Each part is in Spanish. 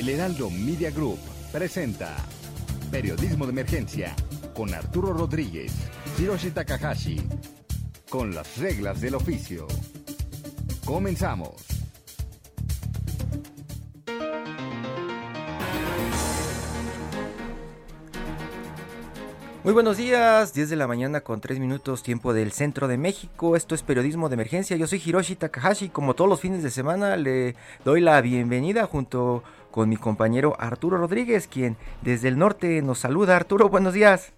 El Heraldo Media Group presenta Periodismo de Emergencia con Arturo Rodríguez, Hiroshi Takahashi, con las reglas del oficio. Comenzamos. Muy buenos días, 10 de la mañana con 3 minutos tiempo del centro de México. Esto es periodismo de emergencia. Yo soy Hiroshi Takahashi. Como todos los fines de semana le doy la bienvenida junto con mi compañero Arturo Rodríguez, quien desde el norte nos saluda. Arturo, buenos días.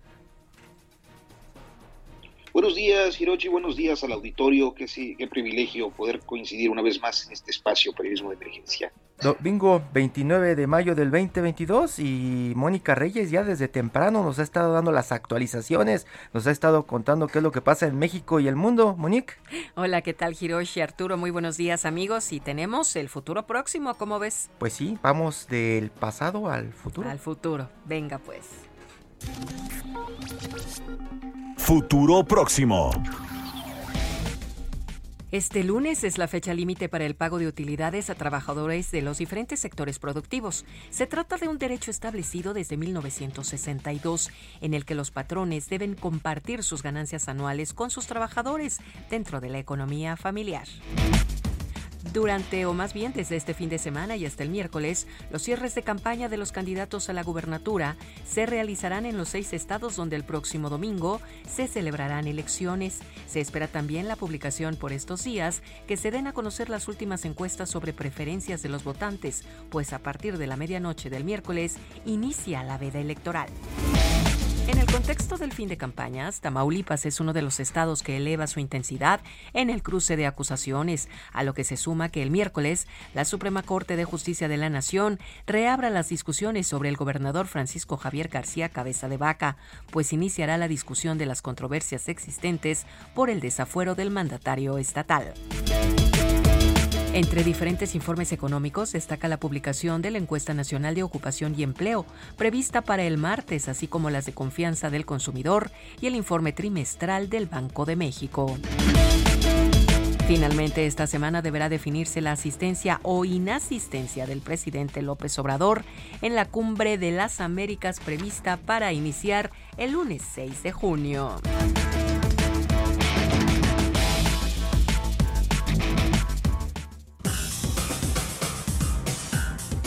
Buenos días, Hiroshi. Buenos días al auditorio. Qué, sí, qué privilegio poder coincidir una vez más en este espacio periodismo de emergencia. Domingo 29 de mayo del 2022 y Mónica Reyes ya desde temprano nos ha estado dando las actualizaciones, nos ha estado contando qué es lo que pasa en México y el mundo. Monique. Hola, ¿qué tal Hiroshi? Arturo, muy buenos días amigos y tenemos el futuro próximo, ¿cómo ves? Pues sí, vamos del pasado al futuro. Al futuro, venga pues. Futuro próximo. Este lunes es la fecha límite para el pago de utilidades a trabajadores de los diferentes sectores productivos. Se trata de un derecho establecido desde 1962, en el que los patrones deben compartir sus ganancias anuales con sus trabajadores dentro de la economía familiar. Durante, o más bien desde este fin de semana y hasta el miércoles, los cierres de campaña de los candidatos a la gubernatura se realizarán en los seis estados donde el próximo domingo se celebrarán elecciones. Se espera también la publicación por estos días que se den a conocer las últimas encuestas sobre preferencias de los votantes, pues a partir de la medianoche del miércoles inicia la veda electoral. En el contexto del fin de campañas, Tamaulipas es uno de los estados que eleva su intensidad en el cruce de acusaciones, a lo que se suma que el miércoles la Suprema Corte de Justicia de la Nación reabra las discusiones sobre el gobernador Francisco Javier García Cabeza de Vaca, pues iniciará la discusión de las controversias existentes por el desafuero del mandatario estatal. Entre diferentes informes económicos destaca la publicación de la Encuesta Nacional de Ocupación y Empleo, prevista para el martes, así como las de confianza del consumidor y el informe trimestral del Banco de México. Finalmente, esta semana deberá definirse la asistencia o inasistencia del presidente López Obrador en la cumbre de las Américas prevista para iniciar el lunes 6 de junio.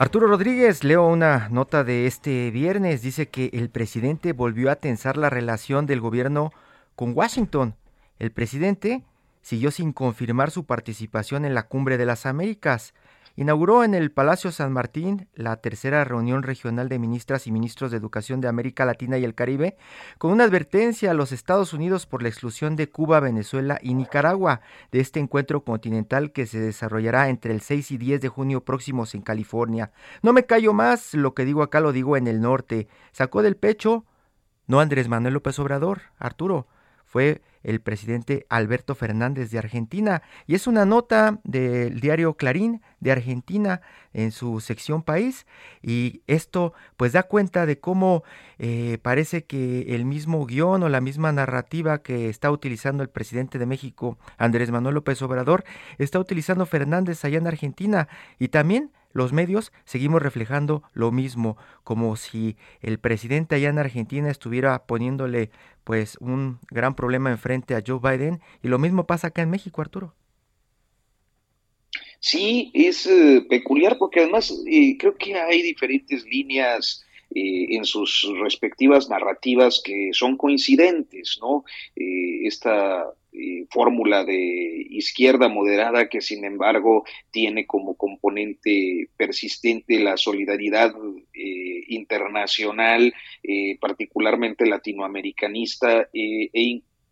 Arturo Rodríguez, leo una nota de este viernes, dice que el presidente volvió a tensar la relación del gobierno con Washington. El presidente siguió sin confirmar su participación en la Cumbre de las Américas. Inauguró en el Palacio San Martín la tercera reunión regional de ministras y ministros de Educación de América Latina y el Caribe, con una advertencia a los Estados Unidos por la exclusión de Cuba, Venezuela y Nicaragua de este encuentro continental que se desarrollará entre el 6 y 10 de junio próximos en California. No me callo más, lo que digo acá lo digo en el norte. Sacó del pecho no Andrés Manuel López Obrador, Arturo, fue el presidente Alberto Fernández de Argentina. Y es una nota del diario Clarín de Argentina en su sección país. Y esto pues da cuenta de cómo eh, parece que el mismo guion o la misma narrativa que está utilizando el presidente de México, Andrés Manuel López Obrador, está utilizando Fernández allá en Argentina. Y también los medios seguimos reflejando lo mismo, como si el presidente allá en Argentina estuviera poniéndole pues un gran problema enfrente a Joe Biden y lo mismo pasa acá en México, Arturo. Sí, es eh, peculiar porque además eh, creo que hay diferentes líneas eh, en sus respectivas narrativas que son coincidentes, ¿no? esta fórmula de izquierda moderada que sin embargo tiene como componente persistente la solidaridad internacional, particularmente latinoamericanista e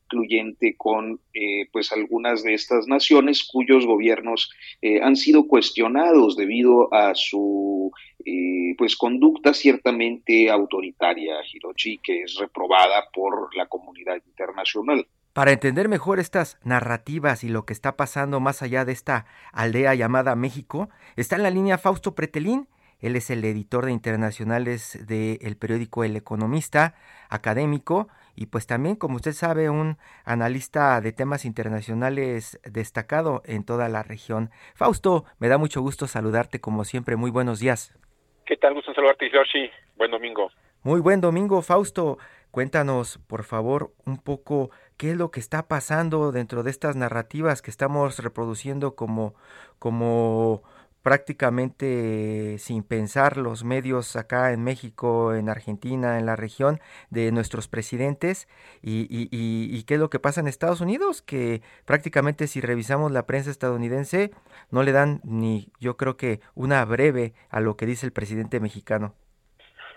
incluyente con eh, pues algunas de estas naciones cuyos gobiernos eh, han sido cuestionados debido a su eh, pues conducta ciertamente autoritaria, Hirochi, que es reprobada por la comunidad internacional. Para entender mejor estas narrativas y lo que está pasando más allá de esta aldea llamada México, está en la línea Fausto Pretelín. Él es el editor de internacionales del periódico El Economista, académico, y pues también, como usted sabe, un analista de temas internacionales destacado en toda la región. Fausto, me da mucho gusto saludarte como siempre. Muy buenos días. ¿Qué tal? Gusto saludarte, Yoshi. Buen domingo. Muy buen domingo, Fausto. Cuéntanos, por favor, un poco qué es lo que está pasando dentro de estas narrativas que estamos reproduciendo como, como prácticamente sin pensar los medios acá en México, en Argentina, en la región de nuestros presidentes y, y, qué es lo que pasa en Estados Unidos, que prácticamente si revisamos la prensa estadounidense no le dan ni yo creo que una breve a lo que dice el presidente mexicano.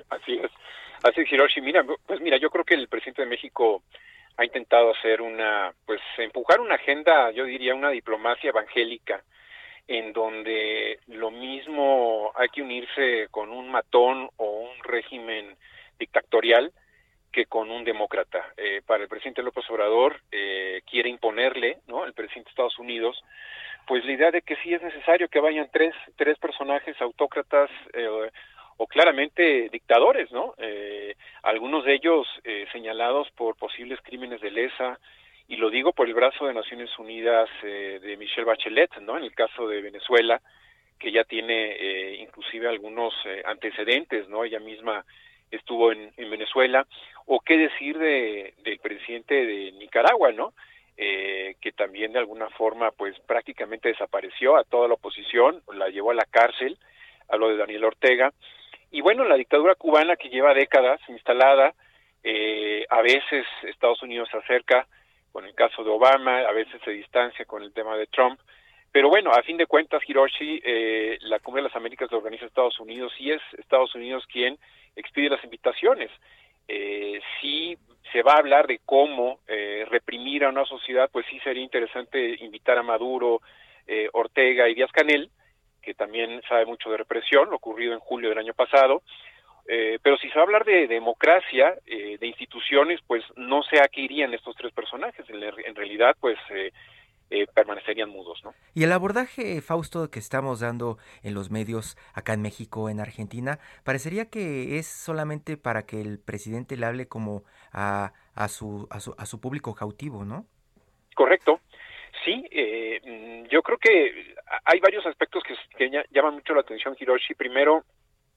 Así es, así es Hiroshi. Mira, pues mira, yo creo que el presidente de México ha intentado hacer una, pues empujar una agenda, yo diría una diplomacia evangélica, en donde lo mismo hay que unirse con un matón o un régimen dictatorial que con un demócrata. Eh, para el presidente López Obrador eh, quiere imponerle, ¿no? El presidente de Estados Unidos, pues la idea de que sí es necesario que vayan tres, tres personajes autócratas eh, o claramente dictadores, ¿no? algunos de ellos señalados por posibles crímenes de lesa, y lo digo por el brazo de Naciones Unidas eh, de Michelle Bachelet, ¿no? En el caso de Venezuela, que ya tiene eh, inclusive algunos eh, antecedentes, ¿no? Ella misma estuvo en, Venezuela, o qué decir de, del presidente de Nicaragua, ¿no? que también de alguna forma, pues prácticamente desapareció a toda la oposición, la llevó a la cárcel, hablo de Daniel Ortega, y bueno, la dictadura cubana que lleva décadas instalada, a veces Estados Unidos se acerca con el caso de Obama, a veces se distancia con el tema de Trump. Pero bueno, a fin de cuentas, Hiroshi, eh, la Cumbre de las Américas lo organiza Estados Unidos y es Estados Unidos quien expide las invitaciones. Eh, si se va a hablar de cómo eh, reprimir a una sociedad, pues sí sería interesante invitar a Maduro, eh, Ortega y Díaz Canel, que también sabe mucho de represión, lo ocurrido en julio del año pasado, eh, pero si se va a hablar de democracia, eh, de instituciones, pues no sé a qué irían estos tres personajes. En, realidad, pues eh, permanecerían mudos, ¿no? Y el abordaje, Fausto, que estamos dando en los medios acá en México, en Argentina, parecería que es solamente para que el presidente le hable como a, a, su, a, su, a su público cautivo, ¿no? Correcto. Sí, mm, yo creo que hay varios aspectos que, que llaman mucho la atención, Hiroshi. Primero,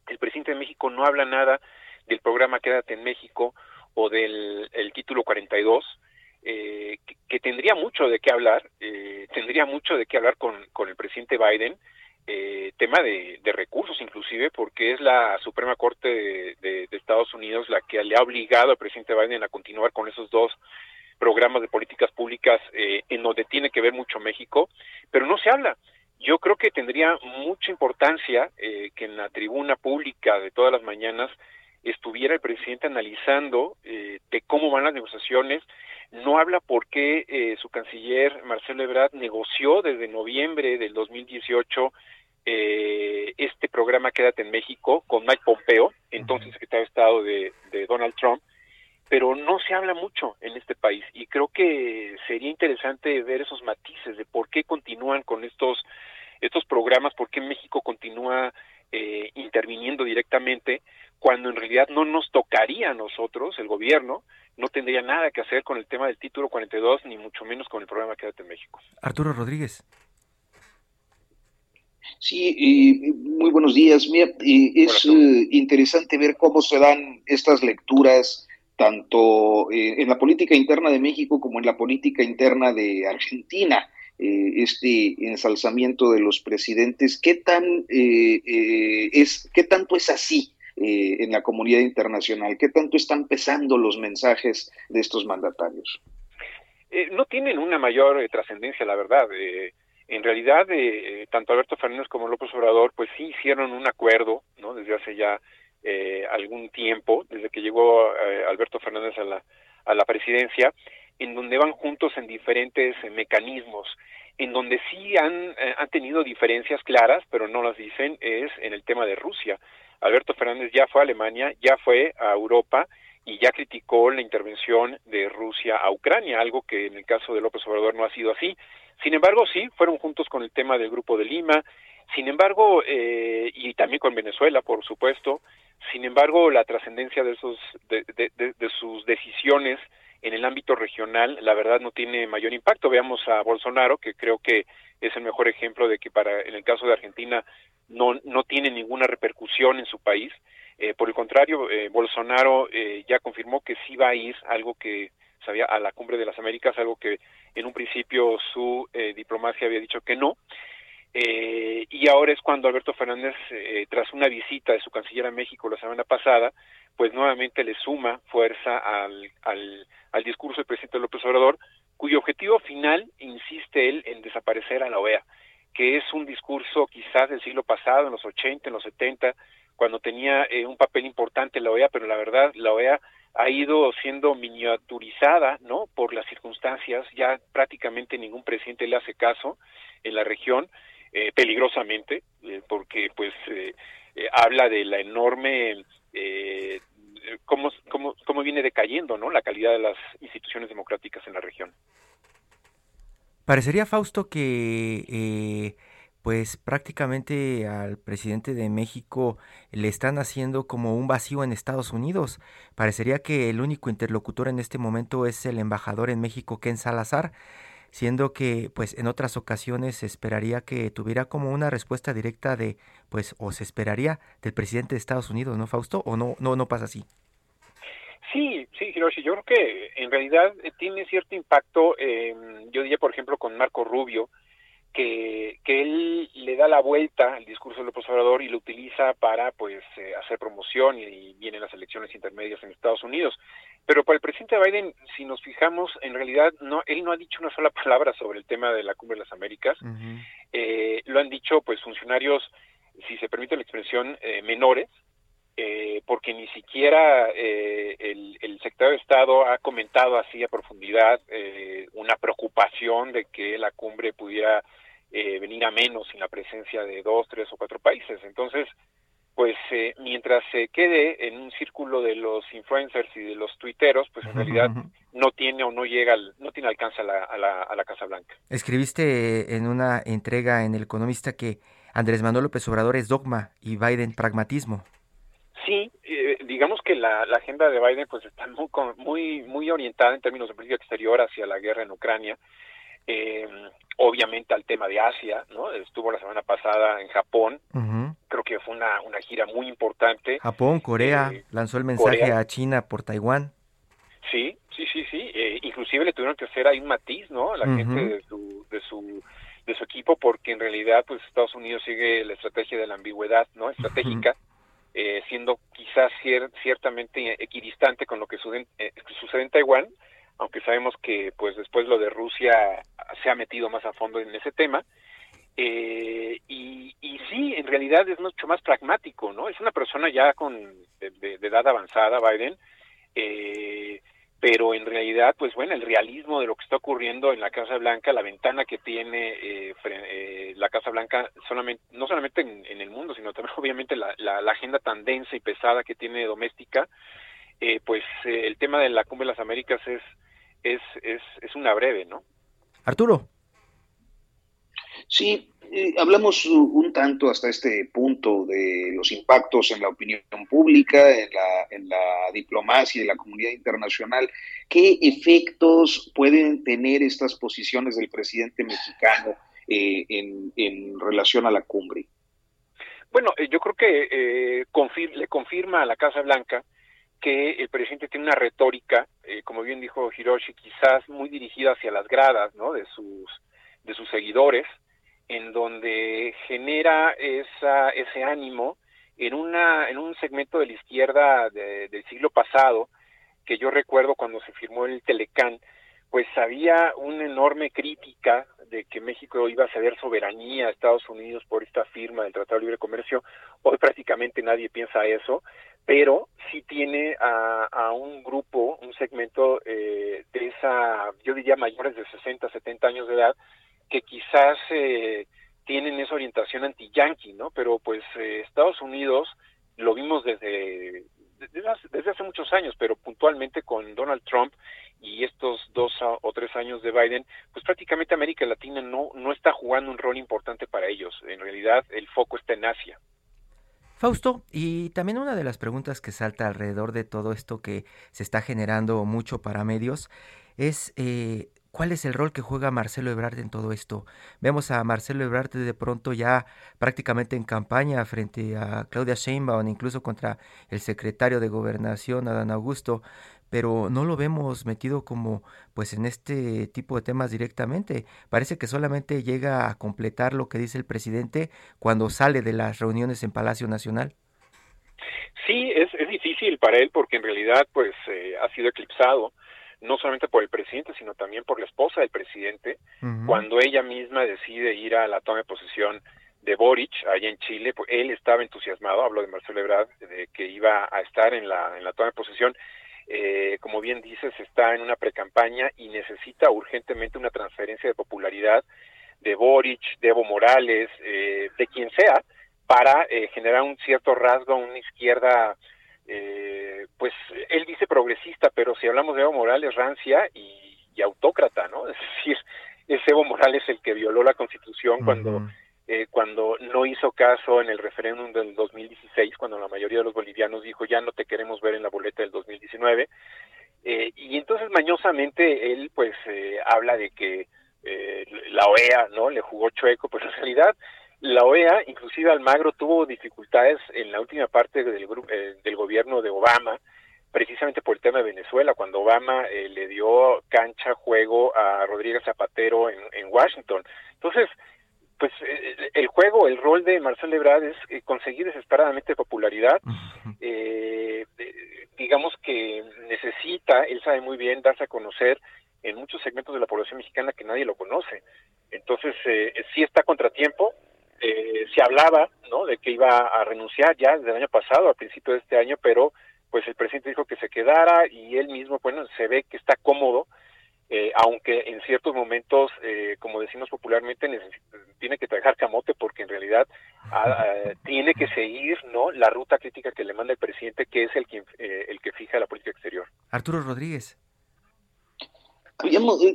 el presidente de México no habla nada del programa Quédate en México o del el título 42, eh, que, tendría mucho de qué hablar, eh, tendría mucho de qué hablar con, con el presidente Biden, eh, tema de, de, recursos inclusive, porque es la Suprema Corte de, de, de, Estados Unidos la que le ha obligado al presidente Biden a continuar con esos dos programas de políticas públicas eh, en donde tiene que ver mucho México, pero no se habla yo creo que tendría mucha importancia eh, que en la tribuna pública de todas las mañanas estuviera el presidente analizando eh, de cómo van las negociaciones. No habla por qué eh, su canciller Marcelo Ebrard negoció desde noviembre del 2018 este programa Quédate en México con Mike Pompeo, entonces secretario de Estado de, de Donald Trump, pero no se habla mucho en este país y creo que sería interesante ver esos matices de por qué continúan con estos estos programas, por qué México continúa eh, interviniendo directamente cuando en realidad no nos tocaría a nosotros, el gobierno, no tendría nada que hacer con el tema del título 42, ni mucho menos con el programa Quédate en México. Arturo Rodríguez. Sí, muy buenos días. Mira, es eh, interesante ver cómo se dan estas lecturas tanto eh, en la política interna de México como en la política interna de Argentina. Este ensalzamiento de los presidentes, ¿qué tan es, qué tanto es así en la comunidad internacional? ¿Qué tanto están pesando los mensajes de estos mandatarios? no tienen una mayor trascendencia, la verdad. en realidad, tanto Alberto Fernández como López Obrador, pues sí hicieron un acuerdo, ¿no? Desde hace ya eh, algún tiempo, desde que llegó eh, Alberto Fernández a la, a la presidencia, en donde van juntos en diferentes eh, mecanismos, en donde sí han, han tenido diferencias claras, pero no las dicen, es en el tema de Rusia. Alberto Fernández ya fue a Alemania, ya fue a Europa y ya criticó la intervención de Rusia a Ucrania, algo que en el caso de López Obrador no ha sido así. Sin embargo, sí, fueron juntos con el tema del Grupo de Lima, sin embargo, eh, y también con Venezuela, por supuesto, sin embargo, la trascendencia de, sus, de, sus decisiones en el ámbito regional, la verdad, no tiene mayor impacto. Veamos a Bolsonaro, que creo que es el mejor ejemplo de que para, en el caso de Argentina, no, no tiene ninguna repercusión en su país. Eh, por el contrario, eh, Bolsonaro eh, ya confirmó que sí va a ir, algo que sabía a la cumbre de las Américas, algo que en un principio su diplomacia había dicho que no. Eh, y ahora es cuando Alberto Fernández, eh, tras una visita de su canciller a México la semana pasada, pues nuevamente le suma fuerza al, al, discurso del presidente López Obrador, cuyo objetivo final, insiste él, en desaparecer a la OEA, que es un discurso quizás del siglo pasado, en los 80, en los 70, cuando tenía eh, un papel importante la OEA, pero la verdad la OEA ha ido siendo miniaturizada, ¿no? Por las circunstancias, ya prácticamente ningún presidente le hace caso en la región eh, peligrosamente, eh, porque pues eh, habla de la enorme cómo, cómo, cómo viene decayendo ¿no? la calidad de las instituciones democráticas en la región. Parecería, Fausto, que pues prácticamente al presidente de México le están haciendo como un vacío en Estados Unidos. Parecería que el único interlocutor en este momento es el embajador en México, Ken Salazar siendo que pues en otras ocasiones se esperaría que tuviera como una respuesta directa de pues o se esperaría del presidente de Estados Unidos, ¿no, Fausto? ¿O no no no pasa así? Sí, sí, Hiroshi, yo creo que en realidad eh, tiene cierto impacto, eh, yo diría por ejemplo con Marco Rubio, que, que él le da la vuelta al discurso del López Obrador y lo utiliza para pues eh, hacer promoción y, y, vienen las elecciones intermedias en Estados Unidos. Pero para el presidente Biden, si nos fijamos, en realidad no, él no ha dicho una sola palabra sobre el tema de la cumbre de las Américas. eh, lo han dicho pues funcionarios, si se permite la expresión, eh, menores, eh, porque ni siquiera eh, el, el, secretario de Estado ha comentado así a profundidad eh, una preocupación de que la cumbre pudiera eh, venir a menos sin la presencia de dos, tres o cuatro países. Entonces, pues eh, mientras se quede en un círculo de los influencers y de los tuiteros, pues en realidad no tiene o no llega, al, no tiene alcance a la, a, la, a la Casa Blanca. Escribiste en una entrega en El Economista que Andrés Manuel López Obrador es dogma y Biden pragmatismo. Sí, eh, digamos que la, la, agenda de Biden pues está muy, muy, muy orientada en términos de política exterior hacia la guerra en Ucrania eh, obviamente al tema de Asia, ¿no? Estuvo la semana pasada en Japón, uh -huh. creo que fue una, una gira muy importante. Japón, Corea, eh, lanzó el mensaje Corea. a China por Taiwán. Sí, sí, sí, sí, eh, inclusive le tuvieron que hacer ahí un matiz, ¿no? La uh -huh. gente de su, de su de su equipo porque en realidad pues Estados Unidos sigue la estrategia de la ambigüedad, ¿no? Estratégica. Uh -huh. Eh, siendo quizás cier ciertamente equidistante con lo que sucede, eh, sucede en Taiwán, aunque sabemos que pues después lo de Rusia se ha metido más a fondo en ese tema. Eh, y, y sí, en realidad es mucho más pragmático, ¿no? Es una persona ya con de, edad avanzada, Biden, eh, pero en realidad, pues bueno, el realismo de lo que está ocurriendo en la Casa Blanca, la ventana que tiene eh, eh, la Casa Blanca, solamente, no solamente en, el mundo, sino también obviamente la, la agenda tan densa y pesada que tiene doméstica, eh, pues eh, el tema de la Cumbre de las Américas es, es, es, es una breve, ¿no? Arturo. Sí, eh, hablamos un tanto hasta este punto de los impactos en la opinión pública, en la, en la diplomacia y la comunidad internacional. ¿Qué efectos pueden tener estas posiciones del presidente mexicano eh, en, en, relación a la cumbre? Bueno, eh, yo creo que eh, confir le confirma a la Casa Blanca que el presidente tiene una retórica, eh, como bien dijo Hiroshi, quizás muy dirigida hacia las gradas, ¿no? De sus de sus seguidores, en donde genera esa, ese ánimo en, una, en un segmento de la izquierda del siglo pasado, que yo recuerdo cuando se firmó el Telecán, pues había una enorme crítica de que México iba a ceder soberanía a Estados Unidos por esta firma del Tratado de Libre Comercio. Hoy prácticamente nadie piensa eso, pero sí tiene a, a un grupo, un segmento eh, de esa, yo diría mayores de 60, 70 años de edad, que quizás eh, tienen esa orientación anti-yankee, ¿no? Pero pues eh, Estados Unidos lo vimos desde, desde hace, muchos años, pero puntualmente con Donald Trump y estos dos o tres años de Biden, pues prácticamente América Latina no, no está jugando un rol importante para ellos. En realidad el foco está en Asia. Fausto, y también una de las preguntas que salta alrededor de todo esto que se está generando mucho para medios es eh, ¿Cuál es el rol que juega Marcelo Ebrard en todo esto? Vemos a Marcelo Ebrard de pronto ya prácticamente en campaña frente a Claudia Sheinbaum, incluso contra el secretario de Gobernación, Adán Augusto, pero no lo vemos metido como pues en este tipo de temas directamente. Parece que solamente llega a completar lo que dice el presidente cuando sale de las reuniones en Palacio Nacional. Sí, es, es difícil para él porque en realidad pues eh, ha sido eclipsado no solamente por el presidente, sino también por la esposa del presidente, cuando ella misma decide ir a la toma de posesión de Boric, allá en Chile, pues él estaba entusiasmado, hablo de Marcelo Ebrard, de que iba a estar en la, en la toma de posesión, eh, como bien dices, está en una precampaña y necesita urgentemente una transferencia de popularidad de Boric, de Evo Morales, eh, de quien sea, para eh, generar un cierto rasgo, una izquierda eh, pues él dice progresista, pero si hablamos de Evo Morales, rancia y, autócrata, ¿no? Es decir, es Evo Morales el que violó la Constitución cuando eh, cuando no hizo caso en el referéndum del 2016, cuando la mayoría de los bolivianos dijo ya no te queremos ver en la boleta del 2019, eh, y entonces mañosamente él pues eh, habla de que eh, la OEA no le jugó chueco, pues en realidad la OEA, inclusive Almagro, tuvo dificultades en la última parte del, eh, del gobierno de Obama, precisamente por el tema de Venezuela, cuando Obama eh, le dio cancha, juego a Rodríguez Zapatero en, Washington. Entonces, pues eh, el juego, el rol de Marcel Ebrard es conseguir desesperadamente popularidad. digamos que necesita, él sabe muy bien, darse a conocer en muchos segmentos de la población mexicana que nadie lo conoce. Entonces, sí está contratiempo, eh, se hablaba ¿no? de que iba a renunciar ya desde el año pasado, a principio de este año, pero pues el presidente dijo que se quedara y él mismo, bueno, se ve que está cómodo, eh, aunque en ciertos momentos, eh, como decimos popularmente, tiene que trabajar camote porque en realidad tiene que seguir no la ruta crítica que le manda el presidente, que es el, quien, el que fija la política exterior. Arturo Rodríguez.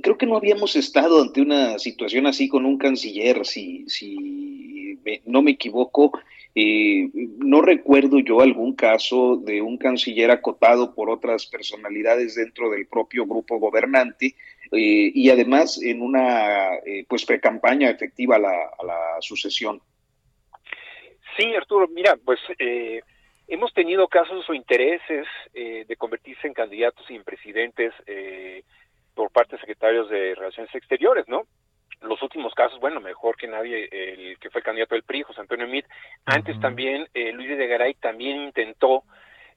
creo que no habíamos estado ante una situación así con un canciller, si, si no me equivoco, eh, no recuerdo yo algún caso de un canciller acotado por otras personalidades dentro del propio grupo gobernante eh, y además en una eh, pues precampaña efectiva a la, a la, sucesión. Sí, Arturo, mira, pues hemos tenido casos o intereses de convertirse en candidatos y en presidentes por parte de secretarios de Relaciones Exteriores, ¿no? Los últimos casos, bueno, mejor que nadie, el que fue el candidato del PRI, José Antonio Mit, antes también eh, Luis de Garay también intentó,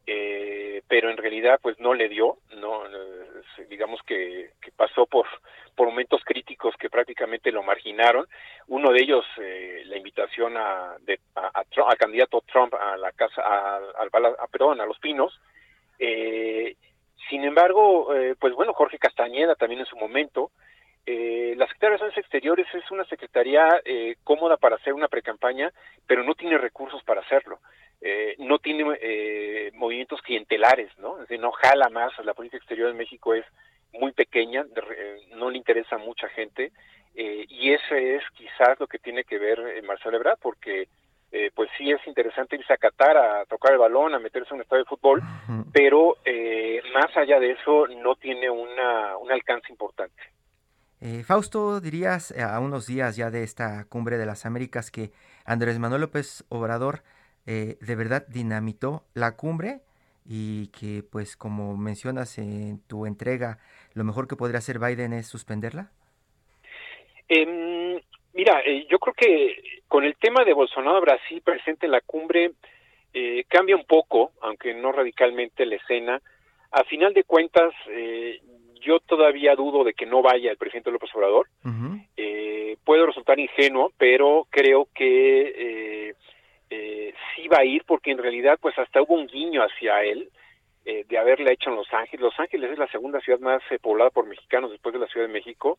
eh, pero en realidad pues no le dio, no eh, digamos que, que, pasó por, por momentos críticos que prácticamente lo marginaron, uno de ellos eh, la invitación a, de, a, a, candidato Trump a la casa, a, a, perdón, a los Pinos, eh, sin embargo, eh, pues bueno, Jorge Castañeda también en su momento, eh, la Secretaría de Relaciones Exteriores es una secretaría eh, cómoda para hacer una precampaña, pero no tiene recursos para hacerlo. Eh, no tiene eh, movimientos clientelares, ¿no? Es decir, no jala más. La política exterior de México es muy pequeña, no le interesa a mucha gente, y eso es quizás lo que tiene que ver Marcelo Ebrard, porque pues sí es interesante irse a Qatar a tocar el balón, a meterse en un estadio de fútbol, pero más allá de eso no tiene una, un alcance importante. Eh, Fausto, dirías eh, a unos días ya de esta cumbre de las Américas que Andrés Manuel López Obrador eh, de verdad dinamitó la cumbre y que pues como mencionas en tu entrega, lo mejor que podría hacer Biden es suspenderla? Em, mira, yo creo que con el tema de Bolsonaro Brasil presente en la cumbre cambia un poco, aunque no radicalmente la escena. A final de cuentas, yo todavía dudo de que no vaya el presidente López Obrador. eh, puedo resultar ingenuo, pero creo que eh, eh, sí va a ir porque en realidad pues hasta hubo un guiño hacia él eh, de haberle hecho en Los Ángeles. Los Ángeles es la segunda ciudad más eh, poblada por mexicanos después de la Ciudad de México.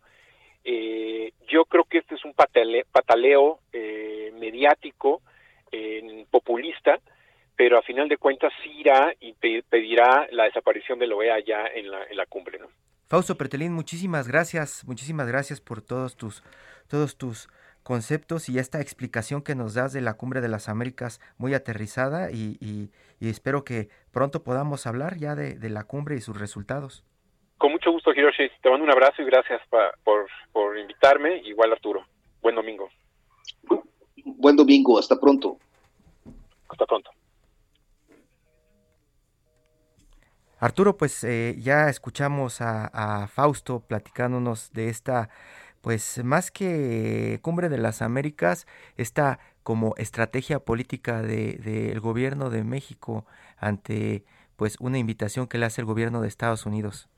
Eh, yo creo que este es un patale, pataleo eh, mediático, populista, pero a final de cuentas sí irá y pedirá la desaparición de la OEA ya en la, en la cumbre. ¿no? Fausto Pertelín, muchísimas gracias, muchísimas gracias por todos tus, todos tus conceptos y esta explicación que nos das de la Cumbre de las Américas muy aterrizada y, y, y espero que pronto podamos hablar ya de, de, la cumbre y sus resultados. Con mucho gusto, Hiroshi. Te mando un abrazo y gracias pa, por, por invitarme. Igual, Arturo. Buen domingo. Buen domingo. Hasta pronto. Hasta pronto. Arturo, pues eh, ya escuchamos a, Fausto platicándonos de esta pues más que Cumbre de las Américas, esta como estrategia política del de, de gobierno de México ante pues una invitación que le hace el gobierno de Estados Unidos.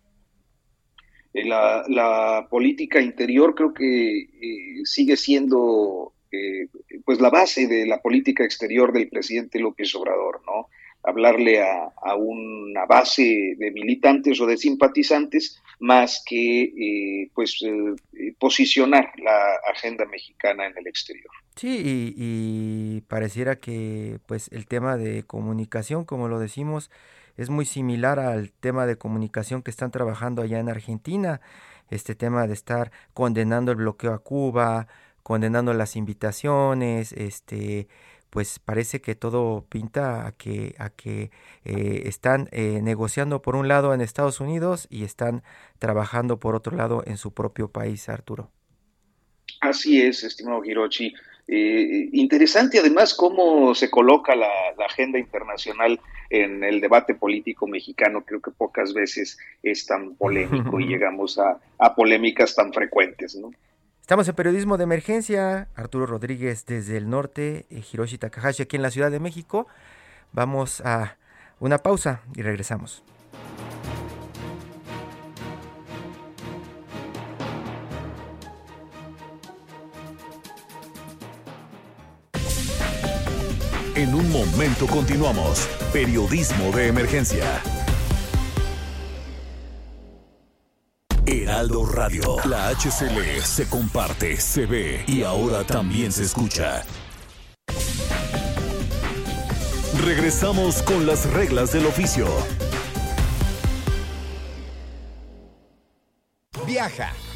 La, la política interior creo que eh, sigue siendo eh, pues la base de la política exterior del presidente López Obrador, ¿no? Hablarle a, a, una base de militantes o de simpatizantes más que eh, pues eh, posicionar la agenda mexicana en el exterior. Sí, y, y, pareciera que pues el tema de comunicación, como lo decimos, es muy similar al tema de comunicación que están trabajando allá en Argentina, este tema de estar condenando el bloqueo a Cuba, condenando las invitaciones, este pues parece que todo pinta a que, a que eh, están eh, negociando por un lado en Estados Unidos y están trabajando por otro lado en su propio país, Arturo. Así es, estimado Hirochi. Eh, interesante además cómo se coloca la, la, agenda internacional en el debate político mexicano. Creo que pocas veces es tan polémico y llegamos a, a polémicas tan frecuentes, ¿no? Estamos en Periodismo de Emergencia, Arturo Rodríguez desde el norte, Hiroshi Takahashi aquí en la Ciudad de México. Vamos a una pausa y regresamos. En un momento continuamos. Periodismo de Emergencia. Heraldo Radio. La HCL se comparte, se ve y ahora también se escucha. Regresamos con las reglas del oficio. Viaja,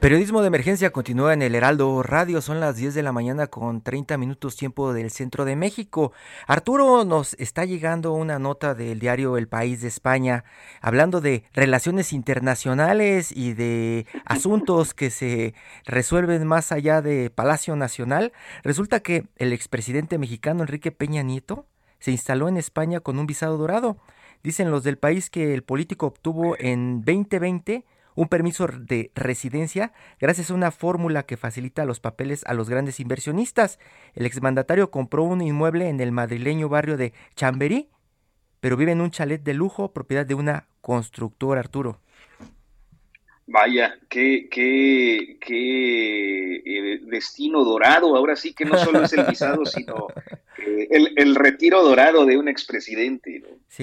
Periodismo de emergencia continúa en el Heraldo Radio. Son las 10 de la mañana con 30 minutos tiempo del centro de México. Arturo nos está llegando una nota del diario El País de España hablando de relaciones internacionales y de asuntos que se resuelven más allá de Palacio Nacional. Resulta que el expresidente mexicano Enrique Peña Nieto se instaló en España con un visado dorado. Dicen los del país que el político obtuvo en 2020 un permiso de residencia gracias a una fórmula que facilita los papeles a los grandes inversionistas. El exmandatario compró un inmueble en el madrileño barrio de Chamberí, pero vive en un chalet de lujo propiedad de una constructora, Arturo. Vaya, qué, qué, qué eh, destino dorado. Ahora sí que no solo es el visado, sino eh, el, el, retiro dorado de un expresidente. ¿no? Sí.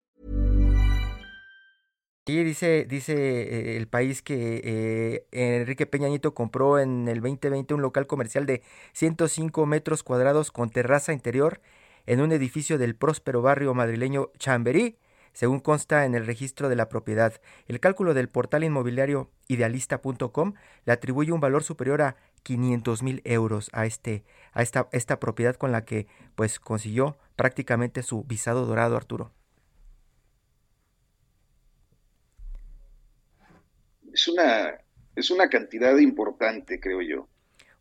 Y dice, dice eh, el país que eh, Enrique Peña Nieto compró en el 2020 un local comercial de 105 metros cuadrados con terraza interior en un edificio del próspero barrio madrileño Chamberí, según consta en el registro de la propiedad. El cálculo del portal inmobiliario idealista.com le atribuye un valor superior a 500 mil euros a, este, a esta, esta propiedad con la que pues consiguió prácticamente su visado dorado, Arturo. Es una, es una cantidad importante, creo yo.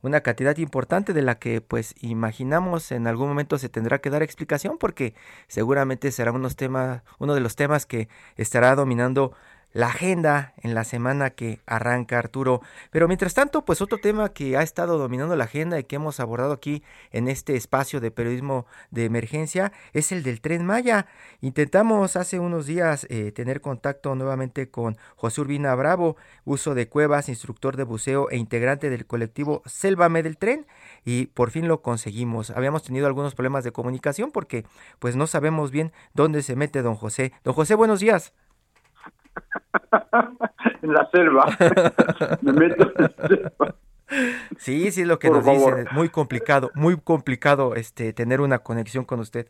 Una cantidad importante de la que pues imaginamos en algún momento se tendrá que dar explicación porque seguramente será unos temas, uno de los temas que estará dominando la agenda en la semana que arranca Arturo. Pero mientras tanto, pues otro tema que ha estado dominando la agenda y que hemos abordado aquí en este espacio de periodismo de emergencia es el del tren Maya. Intentamos hace unos días eh, tener contacto nuevamente con José Urbina Bravo, uso de cuevas, instructor de buceo e integrante del colectivo Sélvame del Tren y por fin lo conseguimos. Habíamos tenido algunos problemas de comunicación porque pues no sabemos bien dónde se mete don José. Don José, buenos días. en la selva. Me meto en la selva. Sí, sí es lo que nos dicen. Es muy complicado, muy complicado este tener una conexión con usted.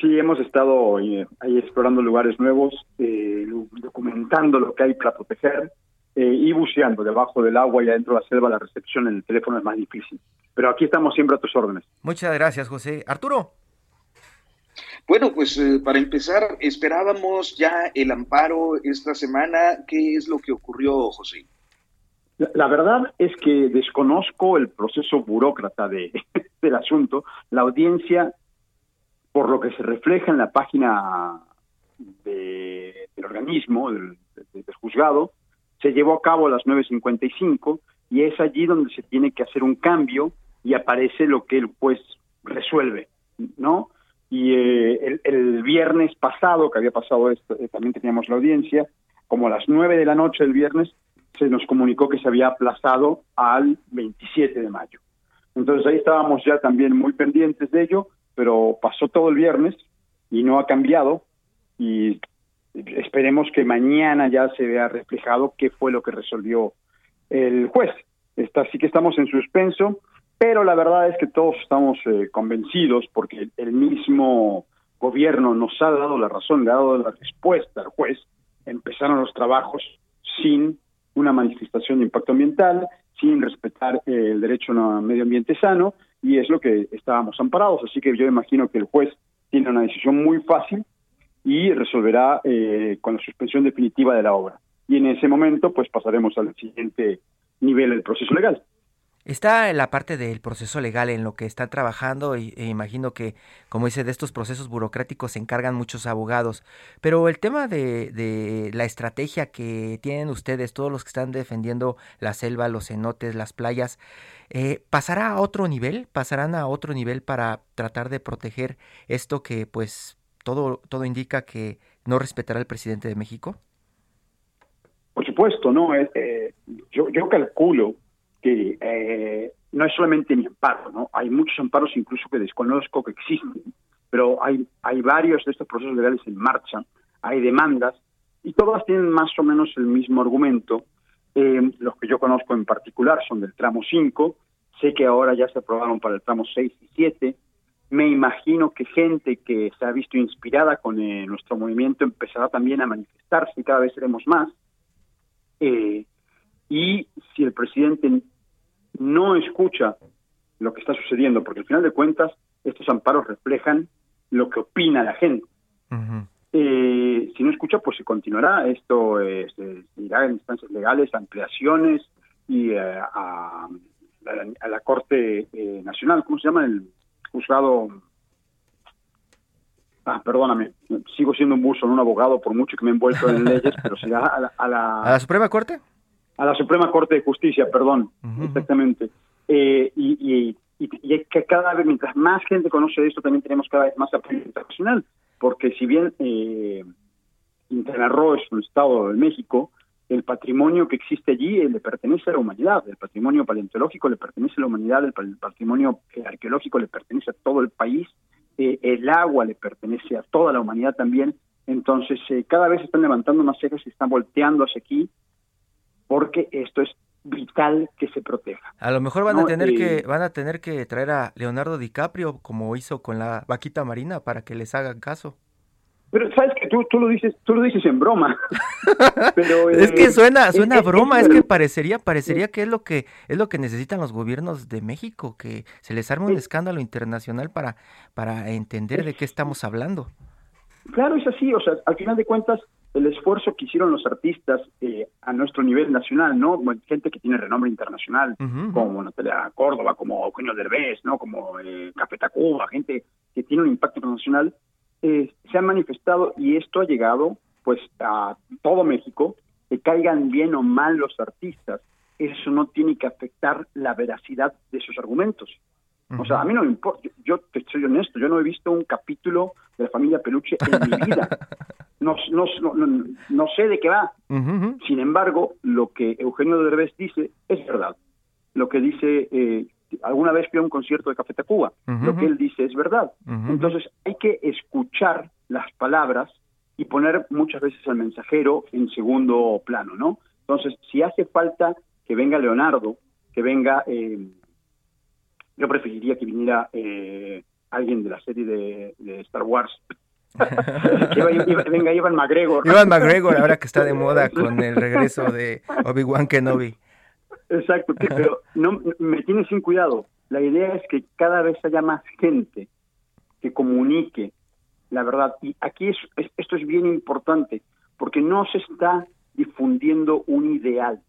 Sí, hemos estado eh, ahí explorando lugares nuevos, eh, documentando lo que hay para proteger eh, y buceando debajo del agua y adentro de la selva. La recepción en el teléfono es más difícil. Pero aquí estamos siempre a tus órdenes. Muchas gracias, José. Arturo. Bueno, pues eh, para empezar, esperábamos ya el amparo esta semana. ¿Qué es lo que ocurrió, José? La, verdad es que desconozco el proceso burócrata de, del asunto. La audiencia, por lo que se refleja en la página de, del organismo, del, del, del juzgado, se llevó a cabo a las 9.55 y es allí donde se tiene que hacer un cambio y aparece lo que el juez resuelve, ¿no? Y eh, el, viernes pasado, que había pasado esto, eh, también teníamos la audiencia, como a las nueve de la noche del viernes, se nos comunicó que se había aplazado al 27 de mayo. Entonces ahí estábamos ya también muy pendientes de ello, pero pasó todo el viernes y no ha cambiado y esperemos que mañana ya se vea reflejado qué fue lo que resolvió el juez. Así que estamos en suspenso pero la verdad es que todos estamos eh, convencidos porque el mismo gobierno nos ha dado la razón, le ha dado la respuesta al juez. Empezaron los trabajos sin una manifestación de impacto ambiental, sin respetar eh, el derecho a un medio ambiente sano, y es lo que estábamos amparados. Así que yo imagino que el juez tiene una decisión muy fácil y resolverá eh, con la suspensión definitiva de la obra. Y en ese momento, pues pasaremos al siguiente nivel del proceso legal. Está la parte del proceso legal en lo que están trabajando y, e imagino que, como dice, de estos procesos burocráticos se encargan muchos abogados. Pero el tema de, de, la estrategia que tienen ustedes, todos los que están defendiendo la selva, los cenotes, las playas, eh, ¿pasará a otro nivel? ¿Pasarán a otro nivel para tratar de proteger esto que, pues, todo, todo indica que no respetará el presidente de México? Por supuesto, no. Eh, eh, yo calculo que eh, no es solamente mi amparo, ¿no? Hay muchos amparos incluso que desconozco que existen, pero hay, hay varios de estos procesos legales en marcha, hay demandas, y todas tienen más o menos el mismo argumento. Eh, los que yo conozco en particular son del tramo 5, sé que ahora ya se aprobaron para el tramo 6 y 7, me imagino que gente que se ha visto inspirada con eh, nuestro movimiento empezará también a manifestarse y cada vez seremos más. Eh, y si el presidente no escucha lo que está sucediendo, porque al final de cuentas estos amparos reflejan lo que opina la gente. Uh -huh. eh, si no escucha, pues se continuará. Esto eh, se irá en instancias legales, ampliaciones y eh, a, a, la Corte eh, Nacional, ¿cómo se llama? El juzgado. Ah, perdóname, sigo siendo un buzo, no un abogado, por mucho que me he envuelto en leyes, pero será a la, a la... ¿A la Suprema Corte? A la Suprema Corte de Justicia, perdón, exactamente. Eh, y, y, que cada vez, mientras más gente conoce esto, también tenemos cada vez más apoyo internacional, porque si bien eh, Quintana Roo es un estado de México, el patrimonio que existe allí eh, le pertenece a la humanidad, el patrimonio paleontológico le pertenece a la humanidad, el, patrimonio eh, arqueológico le pertenece a todo el país, eh, el agua le pertenece a toda la humanidad también, entonces cada vez están levantando más cejas y están volteando hacia aquí porque esto es vital que se proteja. A lo mejor van a tener que van a tener que traer a Leonardo DiCaprio como hizo con la vaquita marina para que les hagan caso. Pero sabes que tú, tú lo dices, tú lo dices en broma. Pero, es que eh, suena, suena broma, es, que parecería, parecería que es lo que es lo que necesitan los gobiernos de México, que se les arme un escándalo internacional para, para entender de qué estamos hablando. Claro, es así, o sea, al final de cuentas, el esfuerzo que hicieron los artistas eh, a nuestro nivel nacional, ¿no? Gente que tiene renombre internacional, como Natalia Córdoba, como Eugenio Derbez, ¿no? Como eh, Café Tacuba, gente que tiene un impacto internacional, eh, se han manifestado y esto ha llegado pues a todo México, que caigan bien o mal los artistas, eso no tiene que afectar la veracidad de sus argumentos. O sea, a mí no me importa, yo, te soy honesto, yo no he visto un capítulo de la familia Peluche en mi vida. No, no, no, no sé de qué va. Sin embargo, lo que Eugenio Derbez dice es verdad. Lo que dice eh, alguna vez fui a un concierto de Café Tacuba, lo que él dice es verdad. Entonces hay que escuchar las palabras y poner muchas veces al mensajero en segundo plano, ¿no? Entonces, si hace falta que venga Leonardo, que venga, eh, yo preferiría que viniera eh, alguien de la serie de, Star Wars, venga Ivan McGregor. Ivan McGregor, ahora que está de moda con el regreso de Obi-Wan Kenobi. Exacto, pero no me tiene sin cuidado. La idea es que cada vez haya más gente que comunique la verdad. Y aquí es, esto es bien importante, porque no se está difundiendo un ideal,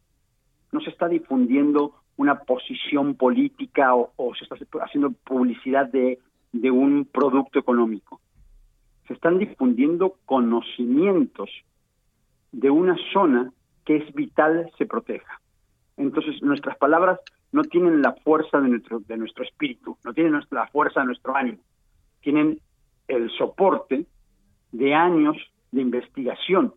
no se está difundiendo una posición política o, se está haciendo publicidad de, de un producto económico. Se están difundiendo conocimientos de una zona que es vital se proteja. Entonces nuestras palabras no tienen la fuerza de nuestro, de nuestro espíritu, no tienen la fuerza de nuestro ánimo, tienen el soporte de años de investigación.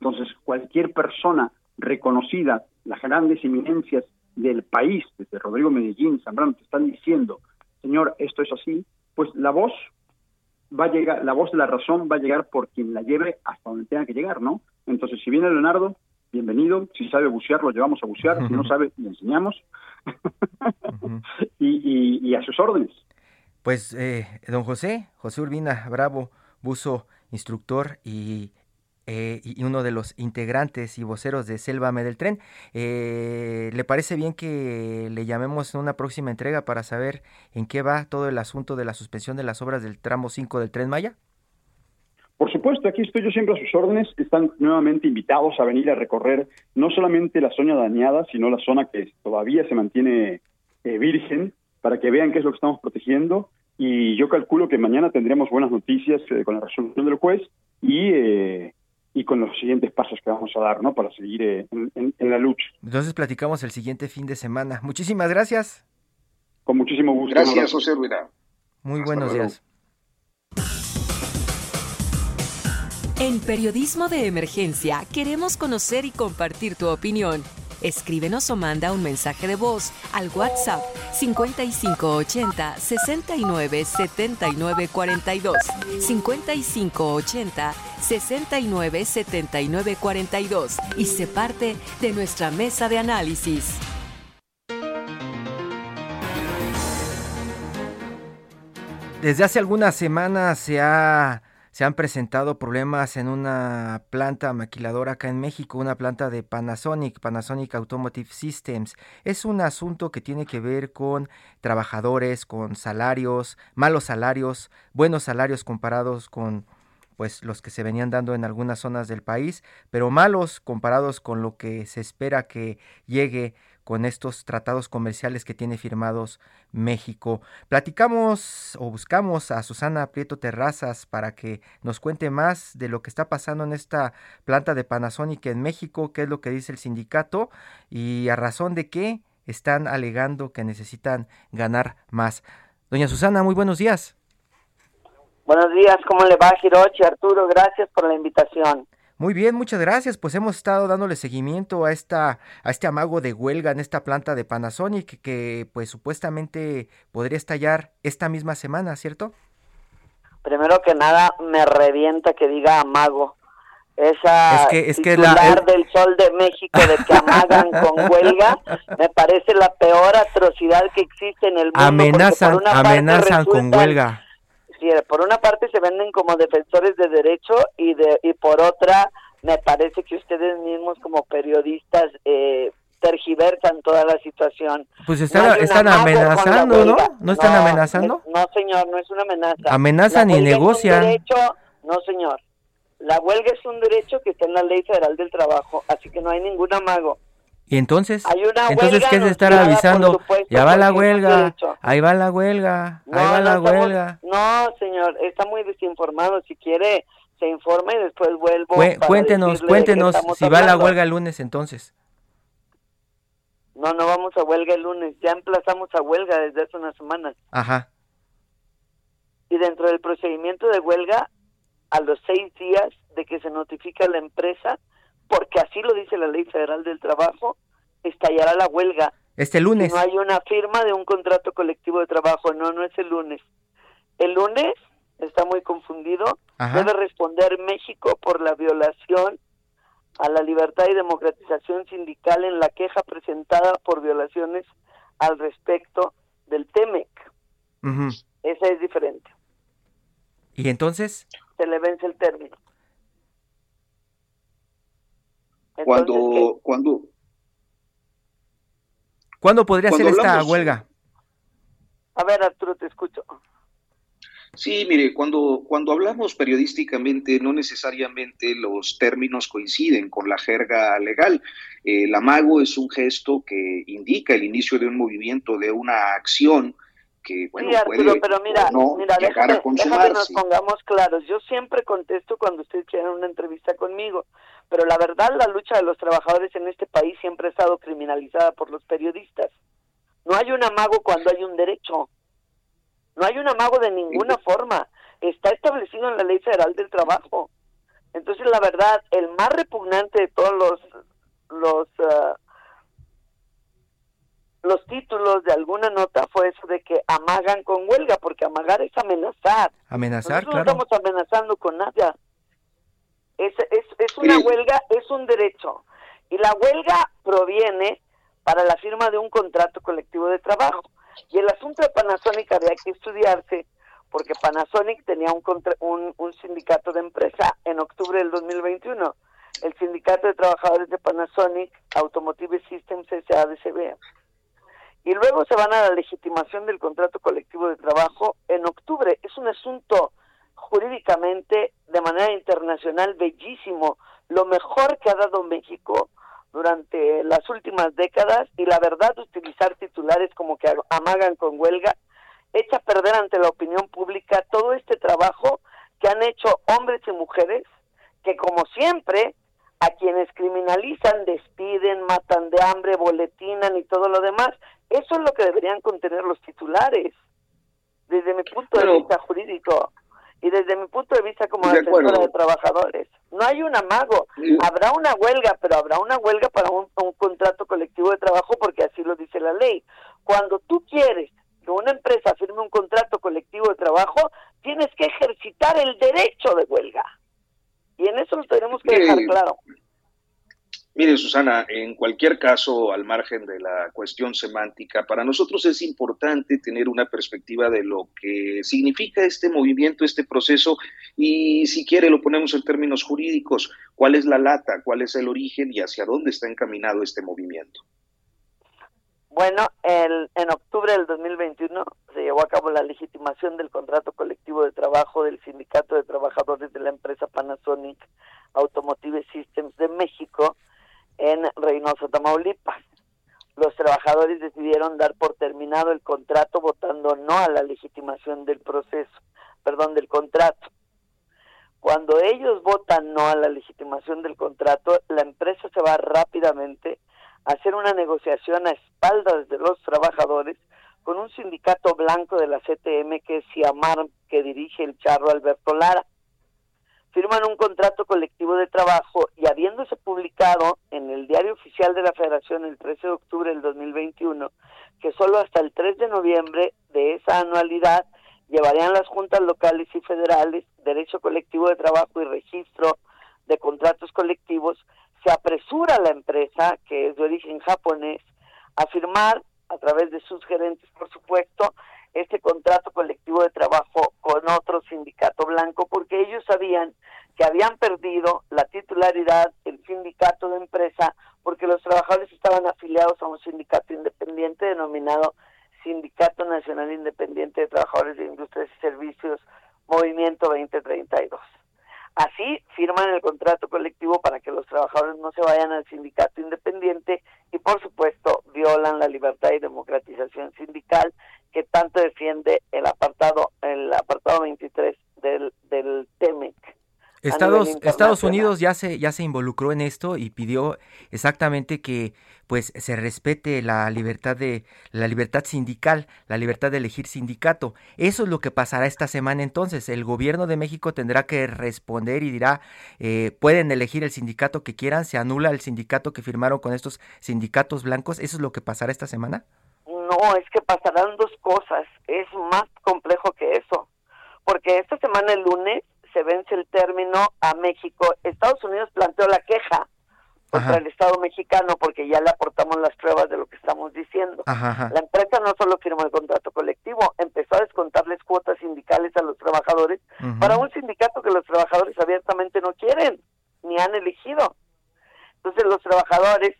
Entonces cualquier persona reconocida, las grandes eminencias del país, desde Rodrigo Medellín, Zambrano, te están diciendo, señor, esto es así, pues la voz va a llegar, la voz de la razón va a llegar por quien la lleve hasta donde tenga que llegar, ¿no? Entonces, si viene Leonardo, bienvenido. Si sabe bucear, lo llevamos a bucear. Si no sabe, le enseñamos. y, a sus órdenes. Pues, eh, don José, José Urbina Bravo, buzo instructor y, eh, y uno de los integrantes y voceros de Selva del Tren. Eh, ¿Le parece bien que le llamemos en una próxima entrega para saber en qué va todo el asunto de la suspensión de las obras del tramo 5 del Tren Maya? Por supuesto, aquí estoy yo siempre a sus órdenes. Están nuevamente invitados a venir a recorrer no solamente la zona dañada, sino la zona que todavía se mantiene eh, virgen, para que vean qué es lo que estamos protegiendo. Y yo calculo que mañana tendremos buenas noticias eh, con la resolución del juez y, eh, y con los siguientes pasos que vamos a dar ¿no? para seguir en, la lucha. Entonces platicamos el siguiente fin de semana. Muchísimas gracias. Con muchísimo gusto. Gracias, José Ruida. Muy buenos días. En Periodismo de Emergencia queremos conocer y compartir tu opinión. Escríbenos o manda un mensaje de voz al WhatsApp 5580 69 79 42. 5580 69 79 42 y se parte de nuestra mesa de análisis. Desde hace algunas semanas se ha se han presentado problemas en una planta maquiladora acá en México, una planta de Panasonic, Panasonic Automotive Systems. Es un asunto que tiene que ver con trabajadores, con salarios, malos salarios, buenos salarios comparados con pues los que se venían dando en algunas zonas del país, pero malos comparados con lo que se espera que llegue con estos tratados comerciales que tiene firmados México. Platicamos o buscamos a Susana Prieto Terrazas para que nos cuente más de lo que está pasando en esta planta de Panasonic en México, qué es lo que dice el sindicato y a razón de qué están alegando que necesitan ganar más. Doña Susana, muy buenos días. Buenos días, ¿cómo le va Hirochi? Arturo, gracias por la invitación. Muy bien, muchas gracias. Pues hemos estado dándole seguimiento a esta a este amago de huelga en esta planta de Panasonic que pues supuestamente podría estallar esta misma semana, ¿cierto? Primero que nada me revienta que diga amago. Esa es que, es que la, del Sol de México de que amagan con huelga me parece la peor atrocidad que existe en el mundo. Amenazan, amenazan con huelga por una parte se venden como defensores de derecho y de y por otra me parece que ustedes mismos como periodistas eh, tergiversan toda la situación. Pues están, están amenazando, ¿no? ¿No están amenazando? No, señor, no es una amenaza. Amenazan y negocian. no, señor. La huelga es un derecho que está en la Ley Federal del Trabajo, así que no hay ningún amago. ¿Y entonces? entonces, ¿qué es estar avisando? ya va la huelga, ahí va la huelga, ahí va la huelga. No, señor, está muy desinformado. Si quiere, se informa y después vuelvo. cuéntenos, cuéntenos si va la huelga el lunes entonces. No, no vamos a huelga el lunes. Ya emplazamos a huelga desde hace unas semanas. Ajá. Y dentro del procedimiento de huelga, a los seis días de que se notifica a la empresa, porque así lo dice la Ley Federal del Trabajo, estallará la huelga. Este lunes. no hay una firma de un contrato colectivo de trabajo, no, no es el lunes. El lunes, está muy confundido, debe responder México por la violación a la libertad y democratización sindical en la queja presentada por violaciones al respecto del TEMEC. Esa es diferente. ¿Y entonces? Se le vence el término cuando, cuando, ¿Cuándo podría ser esta huelga? A ver, Arturo, te escucho. Sí, mire, cuando, cuando hablamos periodísticamente, no necesariamente los términos coinciden con la jerga legal. El amago es un gesto que indica el inicio de un movimiento, de una acción que, bueno, sí, Arturo, pero mira, mira déjame, déjame nos pongamos claros. Yo siempre contesto cuando ustedes quieren una entrevista conmigo pero la verdad la lucha de los trabajadores en este país siempre ha estado criminalizada por los periodistas. No hay un amago cuando hay un derecho. No hay un amago de ninguna forma. Está establecido en la Ley Federal del Trabajo. Entonces, la verdad, el más repugnante de todos los los ah, los títulos de alguna nota fue eso de que amagan con huelga, porque amagar es amenazar. Amenazar, claro. No estamos amenazando con nada. Es, es, es una huelga, es un derecho. Y la huelga proviene para la firma de un contrato colectivo de trabajo. Y el asunto de Panasonic había que estudiarse porque Panasonic tenía un, un, un sindicato de empresa en octubre del 2021, el Sindicato de Trabajadores de Panasonic Automotive Systems SADCB. Y luego se van a la legitimación del contrato colectivo de trabajo en octubre. Es un asunto jurídicamente de manera internacional bellísimo, lo mejor que ha dado México durante las últimas décadas y la verdad utilizar titulares como que amagan con huelga echa a perder ante la opinión pública todo este trabajo que han hecho hombres y mujeres que como siempre a quienes criminalizan, despiden, matan de hambre, boletinan y todo lo demás, eso es lo que deberían contener los titulares desde mi punto de vista jurídico y desde mi punto de vista como defensora de trabajadores. No hay un amago, habrá una huelga, pero habrá una huelga para un, contrato colectivo de trabajo porque así lo dice la ley. Cuando tú quieres que una empresa firme un contrato colectivo de trabajo, tienes que ejercitar el derecho de huelga. Y en eso lo tenemos que dejar claro. Mire, Susana, en cualquier caso, al margen de la cuestión semántica, para nosotros es importante tener una perspectiva de lo que significa este movimiento, este proceso, y si quiere lo ponemos en términos jurídicos, cuál es la lata, cuál es el origen y hacia dónde está encaminado este movimiento. Bueno, el, en octubre del 2021 se llevó a cabo la legitimación del contrato colectivo de trabajo del Sindicato de Trabajadores de la empresa Panasonic Automotive Systems de México, en Reynosa, Tamaulipas. los trabajadores decidieron dar por terminado el contrato votando no a la legitimación del proceso, perdón, del contrato. Cuando ellos votan no a la legitimación del contrato, la empresa se va rápidamente a hacer una negociación a espaldas de los trabajadores con un sindicato blanco de la CTM que es Ciamar, que dirige el charro Alberto Lara firman un contrato colectivo de trabajo y habiéndose publicado en el diario oficial de la Federación el 13 de octubre del 2021 que solo hasta el 3 de noviembre de esa anualidad llevarían las juntas locales y federales derecho colectivo de trabajo y registro de contratos colectivos, se apresura la empresa, que es de origen japonés, a firmar a través de sus gerentes, por supuesto, este contrato colectivo de trabajo con otro sindicato blanco porque ellos sabían que habían perdido la titularidad del sindicato de empresa porque los trabajadores estaban afiliados a un sindicato independiente denominado Sindicato Nacional Independiente de Trabajadores de Industrias y Servicios Movimiento 2032. Así firman el contrato colectivo para que los trabajadores no se vayan al sindicato independiente y por supuesto violan la libertad y democratización sindical que tanto defiende el apartado el apartado 23 del del TEMEC. Estados, Estados Unidos ya se, ya se involucró en esto y pidió exactamente que pues se respete la libertad de la libertad sindical, la libertad de elegir sindicato. Eso es lo que pasará esta semana entonces. El gobierno de México tendrá que responder y dirá eh, pueden elegir el sindicato que quieran, se anula el sindicato que firmaron con estos sindicatos blancos. ¿Eso es lo que pasará esta semana? No, es que pasarán dos cosas. Es más complejo que eso. Porque esta semana, el lunes, se vence el término a México. Estados Unidos planteó la queja contra el Estado mexicano porque ya le aportamos las pruebas de lo que estamos diciendo. La empresa no solo firmó el contrato colectivo, empezó a descontarles cuotas sindicales a los trabajadores para un sindicato que los trabajadores abiertamente no quieren ni han elegido. Entonces los trabajadores,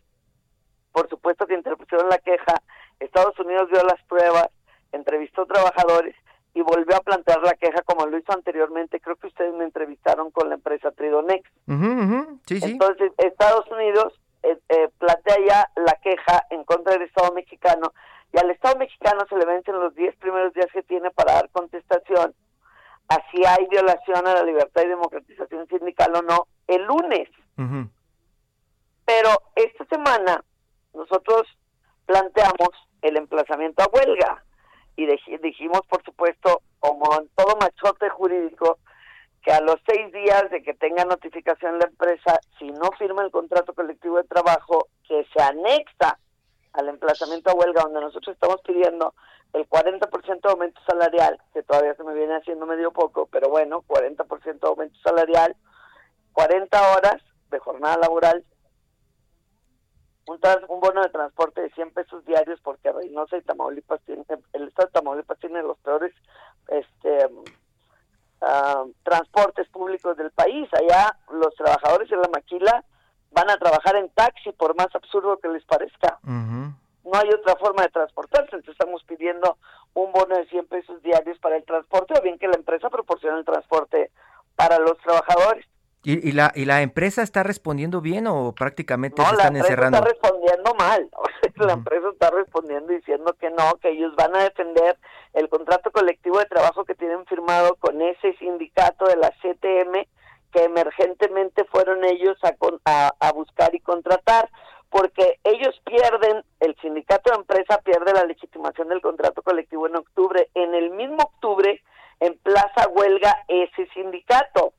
por supuesto que interpusieron la queja, Estados Unidos vio las pruebas, entrevistó trabajadores y volvió a plantear la queja como lo hizo anteriormente. Creo que ustedes me entrevistaron con la empresa Tridonex. Entonces, Estados Unidos eh, eh, plantea ya la queja en contra del Estado mexicano y al Estado mexicano se le vencen los 10 primeros días que tiene para dar contestación así hay violación a la libertad y democratización sindical o no el lunes. Pero esta semana nosotros planteamos el emplazamiento a huelga. Y dijimos, por supuesto, como en todo machote jurídico, que a los seis días de que tenga notificación la empresa, si no firma el contrato colectivo de trabajo, que se anexa al emplazamiento a huelga, donde nosotros estamos pidiendo el 40% de aumento salarial, que todavía se me viene haciendo medio poco, pero bueno, 40% de aumento salarial, 40 horas de jornada laboral un, un bono de transporte de 100 pesos diarios porque Reynosa y Tamaulipas tiene, el estado de Tamaulipas tiene los peores este ah, transportes públicos del país. Allá los trabajadores en la maquila van a trabajar en taxi por más absurdo que les parezca. No hay otra forma de transportarse, entonces estamos pidiendo un bono de 100 pesos diarios para el transporte o bien que la empresa proporcione el transporte para los trabajadores. ¿Y, la, ¿Y la empresa está respondiendo bien o prácticamente se están encerrando? No, la empresa está respondiendo mal. la empresa está respondiendo diciendo que no, que ellos van a defender el contrato colectivo de trabajo que tienen firmado con ese sindicato de la CTM que emergentemente fueron ellos a, a buscar y contratar porque ellos pierden, el sindicato de empresa pierde la legitimación del contrato colectivo en octubre. En el mismo octubre, en Plaza Huelga ese sindicato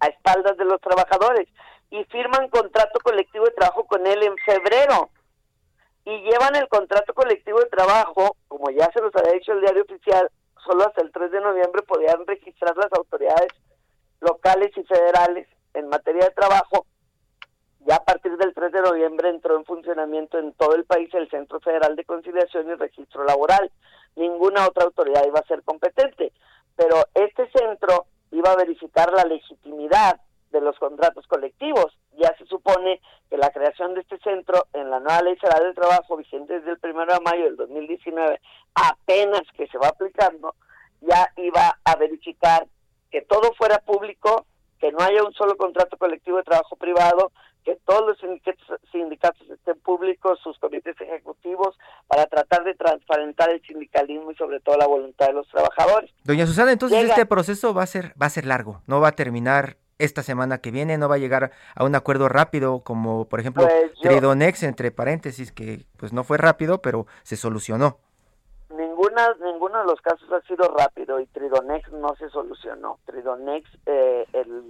a espaldas de los trabajadores y firman contrato colectivo de trabajo con él en febrero y llevan el contrato colectivo de trabajo, como ya se los había dicho el diario oficial, solo hasta el 3 de noviembre podían registrar las autoridades locales y federales en materia de trabajo. Ya a partir del 3 de noviembre entró en funcionamiento en todo el país el Centro Federal de Conciliación y Registro Laboral. Ninguna otra autoridad iba a ser competente, pero este centro iba a verificar la legitimidad de los contratos colectivos. Ya se supone que la creación de este centro en la nueva Ley Federal del Trabajo, vigente desde el 1 de mayo del 2019, apenas que se va aplicando, ya iba a verificar que todo fuera público, que no haya un solo contrato colectivo de trabajo privado, que todos los sindicatos, sindicatos estén públicos, sus comités ejecutivos, para tratar de transparentar el sindicalismo y sobre todo la voluntad de los trabajadores. Doña Susana, entonces este proceso va a ser va a ser largo, no va a terminar esta semana que viene, no va a llegar a un acuerdo rápido como por ejemplo pues Tridonex entre paréntesis que pues no fue rápido, pero se solucionó. Ninguna, ninguno de los casos ha sido rápido y Tridonex no se solucionó. Tridonex, eh, el,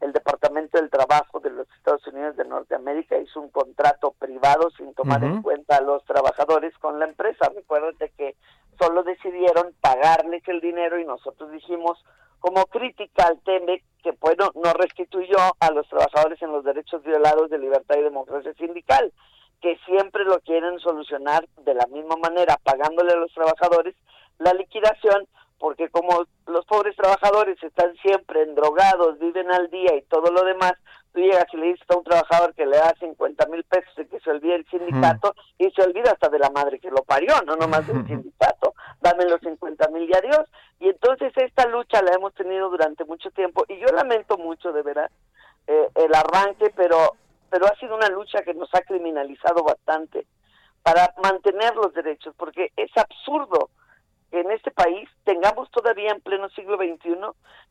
el Departamento del Trabajo de los Estados Unidos de Norteamérica hizo un contrato privado sin tomar en cuenta a los trabajadores con la empresa. Recuérdate que solo decidieron pagarles el dinero y nosotros dijimos como crítica al TEMEC que bueno no restituyó a los trabajadores en los derechos violados de libertad y democracia sindical que siempre lo quieren solucionar de la misma manera pagándole a los trabajadores la liquidación porque como los pobres trabajadores están siempre endrogados, viven al día y todo lo demás, tú llegas y le dices a un trabajador que le da 50 mil pesos y que se olvide el sindicato y se olvida hasta de la madre que lo parió, no nomás del sindicato, dame los 50 mil y adiós. Y entonces esta lucha la hemos tenido durante mucho tiempo y yo lamento mucho de verdad eh, el arranque, pero, pero ha sido una lucha que nos ha criminalizado bastante para mantener los derechos, porque es absurdo en este país tengamos todavía en pleno siglo XXI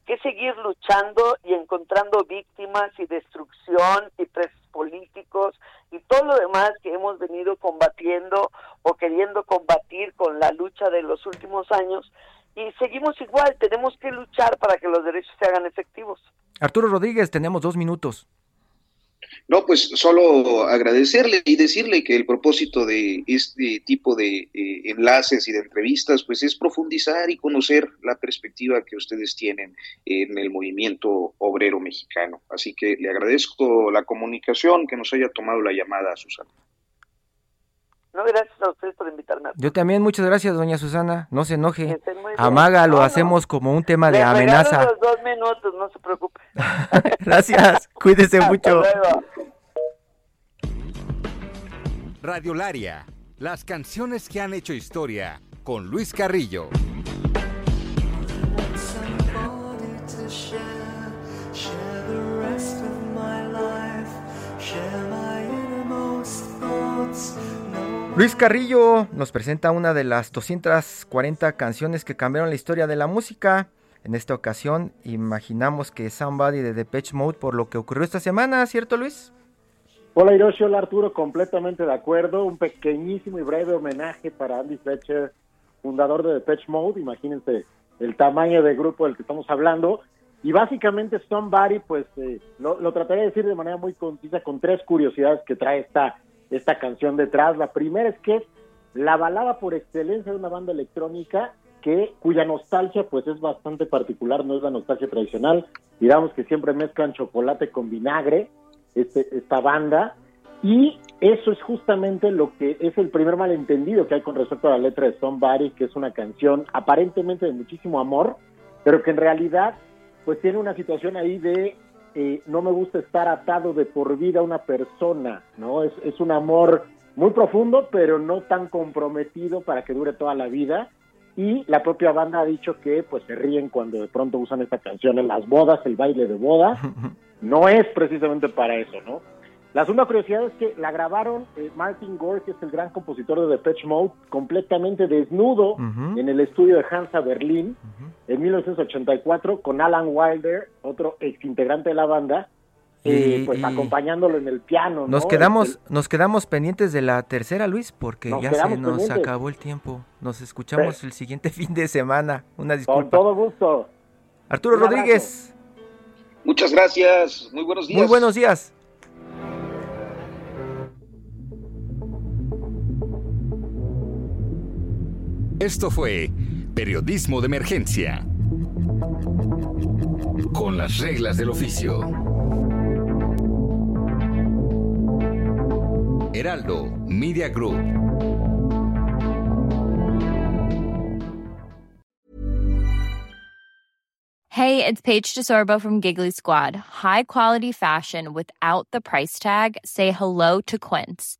que seguir luchando y encontrando víctimas y destrucción y presos políticos y todo lo demás que hemos venido combatiendo o queriendo combatir con la lucha de los últimos años y seguimos igual, tenemos que luchar para que los derechos se hagan efectivos. Arturo Rodríguez, tenemos dos minutos. No, pues solo agradecerle y decirle que el propósito de este tipo de eh, enlaces y de entrevistas, pues es profundizar y conocer la perspectiva que ustedes tienen en el movimiento obrero mexicano. Así que le agradezco la comunicación, que nos haya tomado la llamada, Susana. No, gracias a ustedes por invitarme. Yo también, muchas gracias, doña Susana. No se enoje. Amaga, lo hacemos como un tema de amenaza. los dos minutos, no se preocupe. gracias, cuídese mucho. Radio Laria, las canciones que han hecho historia, con Luis Carrillo. Luis Carrillo nos presenta una de las 240 canciones que cambiaron la historia de la música. En esta ocasión imaginamos que Somebody de Depeche Mode por lo que ocurrió esta semana, ¿cierto Luis? Hola Hiroshi, hola Arturo, completamente de acuerdo. Un pequeñísimo y breve homenaje para Andy Fletcher, fundador de Depeche Mode. Imagínense el tamaño del grupo del que estamos hablando. Y básicamente Somebody, pues eh, lo, lo trataré de decir de manera muy concisa con tres curiosidades que trae esta esta canción detrás. La primera es que es la balada por excelencia de una banda electrónica que cuya nostalgia pues es bastante particular, no es la nostalgia tradicional, digamos que siempre mezclan chocolate con vinagre, este, esta banda, y eso es justamente lo que es el primer malentendido que hay con respecto a la letra de Somebody, que es una canción aparentemente de muchísimo amor, pero que en realidad pues tiene una situación ahí de eh, no me gusta estar atado de por vida a una persona, ¿no? Es, es un amor muy profundo, pero no tan comprometido para que dure toda la vida. Y la propia banda ha dicho que pues se ríen cuando de pronto usan esta canción en las bodas, el baile de boda. No es precisamente para eso, ¿no? La segunda curiosidad es que la grabaron eh, Martin Gore, que es el gran compositor de Depeche Mode, completamente desnudo en el estudio de Hansa Berlín en 1984 con Alan Wilder, otro ex integrante de la banda, eh, pues acompañándolo en el piano. Nos quedamos, nos quedamos pendientes de la tercera, Luis, porque ya se nos acabó el tiempo. Nos escuchamos el siguiente fin de semana. Una disculpa. Con todo gusto. Arturo Rodríguez. Muchas gracias. Muy buenos días. Muy buenos días. Esto fue Periodismo de Emergencia. Con las reglas del oficio. Heraldo Media Group. Hey, it's Paige DeSorbo from Giggly Squad. High quality fashion without the price tag. Say hello to Quince.